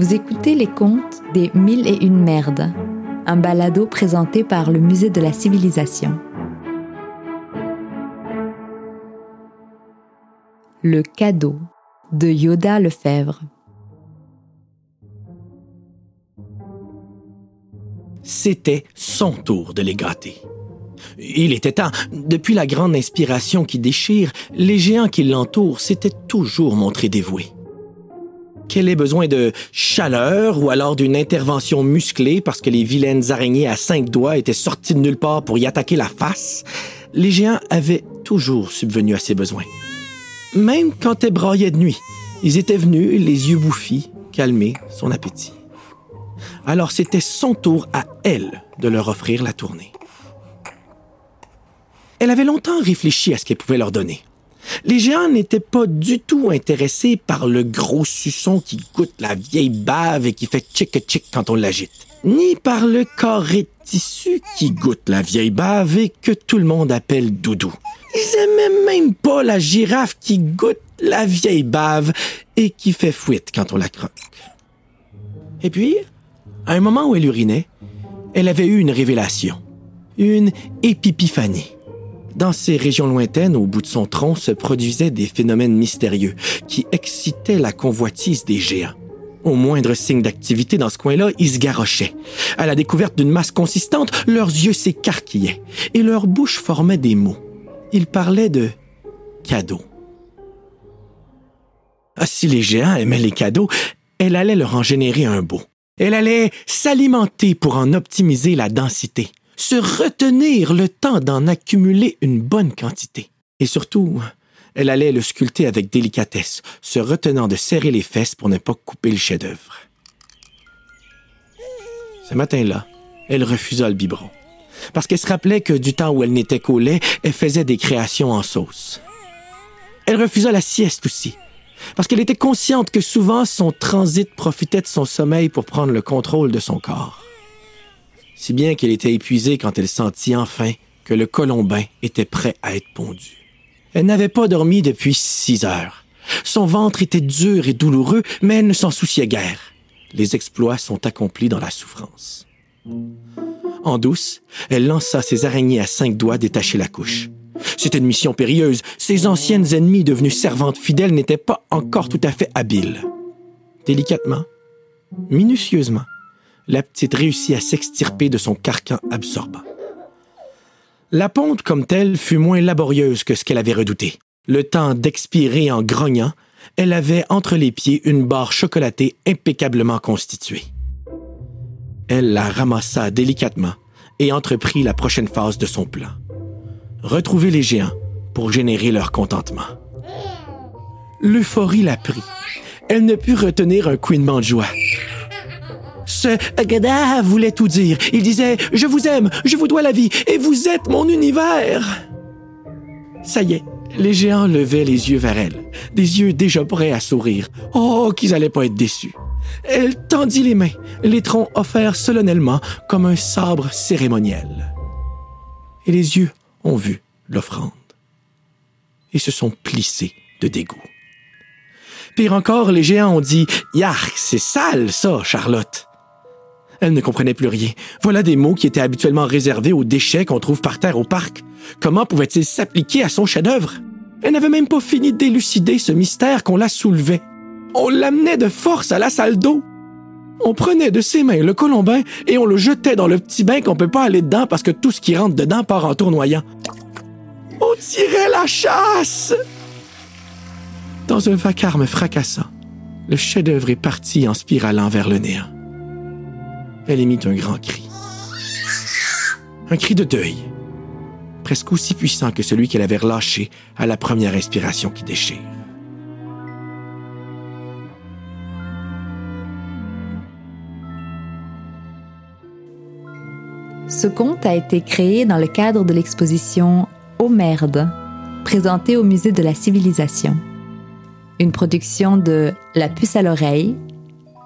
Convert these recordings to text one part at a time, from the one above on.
Vous écoutez les contes des Mille et une merdes, un balado présenté par le Musée de la Civilisation. Le cadeau de Yoda Lefebvre. C'était son tour de les gâter. Il était temps. Depuis la grande inspiration qui déchire, les géants qui l'entourent s'étaient toujours montrés dévoués. Qu'elle ait besoin de chaleur ou alors d'une intervention musclée parce que les vilaines araignées à cinq doigts étaient sorties de nulle part pour y attaquer la face, les géants avaient toujours subvenu à ses besoins. Même quand elle braillait de nuit, ils étaient venus, les yeux bouffis, calmer son appétit. Alors c'était son tour à elle de leur offrir la tournée. Elle avait longtemps réfléchi à ce qu'elle pouvait leur donner. Les géants n'étaient pas du tout intéressés par le gros suçon qui goûte la vieille bave et qui fait tchic-tchic quand on l'agite, ni par le carré de tissu qui goûte la vieille bave et que tout le monde appelle doudou. Ils aimaient même pas la girafe qui goûte la vieille bave et qui fait fuite quand on la croque. Et puis, à un moment où elle urinait, elle avait eu une révélation, une épiphanie. Dans ces régions lointaines, au bout de son tronc, se produisaient des phénomènes mystérieux qui excitaient la convoitise des géants. Au moindre signe d'activité dans ce coin-là, ils se garochaient. À la découverte d'une masse consistante, leurs yeux s'écarquillaient et leur bouche formait des mots. Ils parlaient de cadeaux. Ah, si les géants aimaient les cadeaux, elle allait leur en générer un beau. Elle allait s'alimenter pour en optimiser la densité se retenir le temps d'en accumuler une bonne quantité. Et surtout, elle allait le sculpter avec délicatesse, se retenant de serrer les fesses pour ne pas couper le chef-d'œuvre. Ce matin-là, elle refusa le biberon, parce qu'elle se rappelait que du temps où elle n'était qu'au lait, elle faisait des créations en sauce. Elle refusa la sieste aussi, parce qu'elle était consciente que souvent son transit profitait de son sommeil pour prendre le contrôle de son corps si bien qu'elle était épuisée quand elle sentit enfin que le colombin était prêt à être pondu. Elle n'avait pas dormi depuis six heures. Son ventre était dur et douloureux, mais elle ne s'en souciait guère. Les exploits sont accomplis dans la souffrance. En douce, elle lança ses araignées à cinq doigts détacher la couche. C'était une mission périlleuse. Ses anciennes ennemies devenues servantes fidèles n'étaient pas encore tout à fait habiles. Délicatement, minutieusement, la petite réussit à s'extirper de son carcan absorbant. La ponte comme telle fut moins laborieuse que ce qu'elle avait redouté. Le temps d'expirer en grognant, elle avait entre les pieds une barre chocolatée impeccablement constituée. Elle la ramassa délicatement et entreprit la prochaine phase de son plan. Retrouver les géants pour générer leur contentement. L'euphorie la prit. Elle ne put retenir un couinement de joie. Ce Agada voulait tout dire. Il disait Je vous aime, je vous dois la vie, et vous êtes mon univers. Ça y est, les géants levaient les yeux vers elle, des yeux déjà prêts à sourire. Oh, qu'ils allaient pas être déçus. Elle tendit les mains, les troncs offerts solennellement comme un sabre cérémoniel. Et les yeux ont vu l'offrande et se sont plissés de dégoût. Pire encore, les géants ont dit Yark, c'est sale, ça, Charlotte. Elle ne comprenait plus rien. Voilà des mots qui étaient habituellement réservés aux déchets qu'on trouve par terre au parc. Comment pouvaient-ils s'appliquer à son chef-d'œuvre? Elle n'avait même pas fini d'élucider ce mystère qu'on la soulevait. On l'amenait de force à la salle d'eau. On prenait de ses mains le colombin et on le jetait dans le petit bain qu'on peut pas aller dedans parce que tout ce qui rentre dedans part en tournoyant. On tirait la chasse! Dans un vacarme fracassant, le chef-d'œuvre est parti en spiralant vers le néant elle émit un grand cri. Un cri de deuil, presque aussi puissant que celui qu'elle avait relâché à la première inspiration qui déchire. Ce conte a été créé dans le cadre de l'exposition Oh merde, présentée au Musée de la Civilisation. Une production de La puce à l'oreille,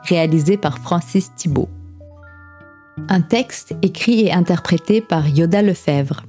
réalisée par Francis Thibault. Un texte écrit et interprété par Yoda Lefebvre.